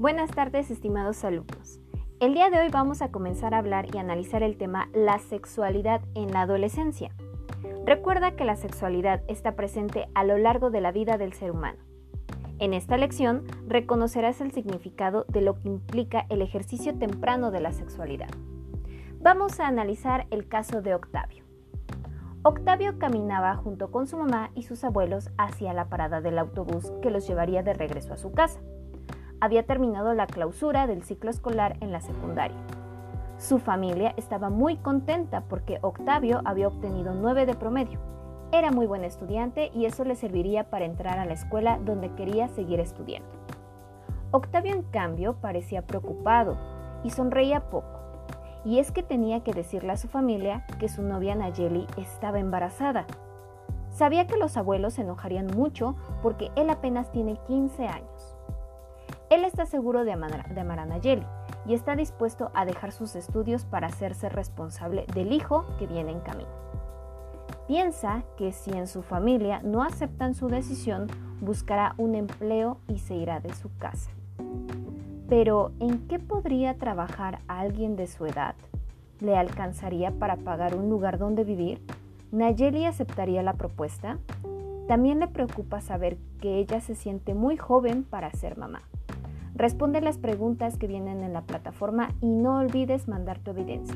Buenas tardes, estimados alumnos. El día de hoy vamos a comenzar a hablar y analizar el tema la sexualidad en la adolescencia. Recuerda que la sexualidad está presente a lo largo de la vida del ser humano. En esta lección reconocerás el significado de lo que implica el ejercicio temprano de la sexualidad. Vamos a analizar el caso de Octavio. Octavio caminaba junto con su mamá y sus abuelos hacia la parada del autobús que los llevaría de regreso a su casa. Había terminado la clausura del ciclo escolar en la secundaria. Su familia estaba muy contenta porque Octavio había obtenido 9 de promedio. Era muy buen estudiante y eso le serviría para entrar a la escuela donde quería seguir estudiando. Octavio, en cambio, parecía preocupado y sonreía poco y es que tenía que decirle a su familia que su novia Nayeli estaba embarazada. Sabía que los abuelos se enojarían mucho porque él apenas tiene 15 años. Él está seguro de amar, a Nayeli y está dispuesto a dejar sus estudios para hacerse responsable del hijo que viene en camino. Piensa que si en su familia no aceptan su decisión, buscará un empleo y se irá de su casa. Pero ¿en qué podría trabajar alguien de su edad? ¿Le alcanzaría para pagar un lugar donde vivir? ¿Nayeli aceptaría la propuesta? También le preocupa saber que ella se siente muy joven para ser mamá. Responde las preguntas que vienen en la plataforma y no olvides mandar tu evidencia.